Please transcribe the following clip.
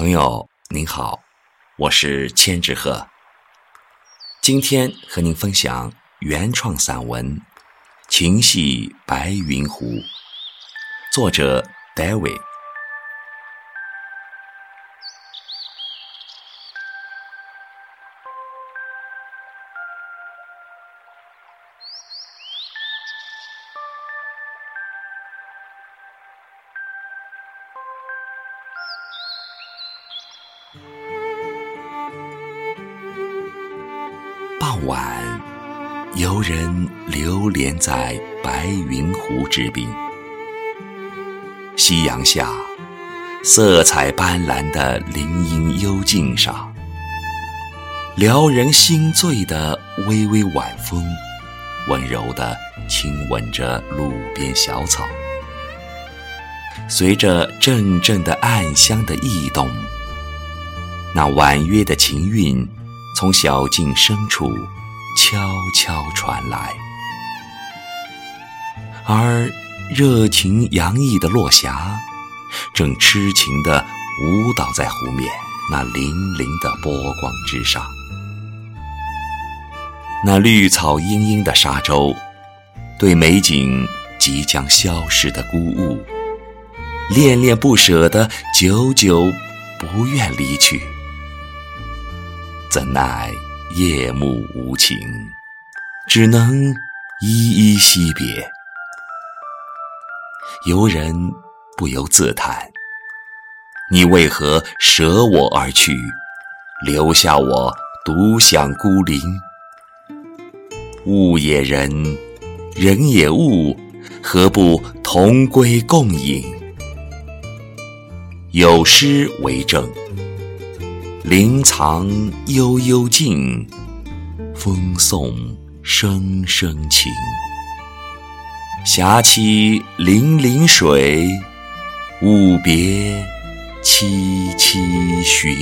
朋友您好，我是千纸鹤，今天和您分享原创散文《情系白云湖》，作者 David。傍晚，游人流连在白云湖之滨。夕阳下，色彩斑斓的林荫幽径上，撩人心醉的微微晚风，温柔地亲吻着路边小草。随着阵阵的暗香的异动，那婉约的情韵。从小径深处悄悄传来，而热情洋溢的落霞正痴情地舞蹈在湖面那粼粼的波光之上。那绿草茵茵的沙洲，对美景即将消逝的孤鹜，恋恋不舍的，久久不愿离去。怎奈夜幕无情，只能依依惜别。游人不由自叹：你为何舍我而去，留下我独享孤林？物也人，人也物，何不同归共饮？有诗为证。林藏幽幽静，风送声声情。霞栖粼粼水，雾别凄凄寻。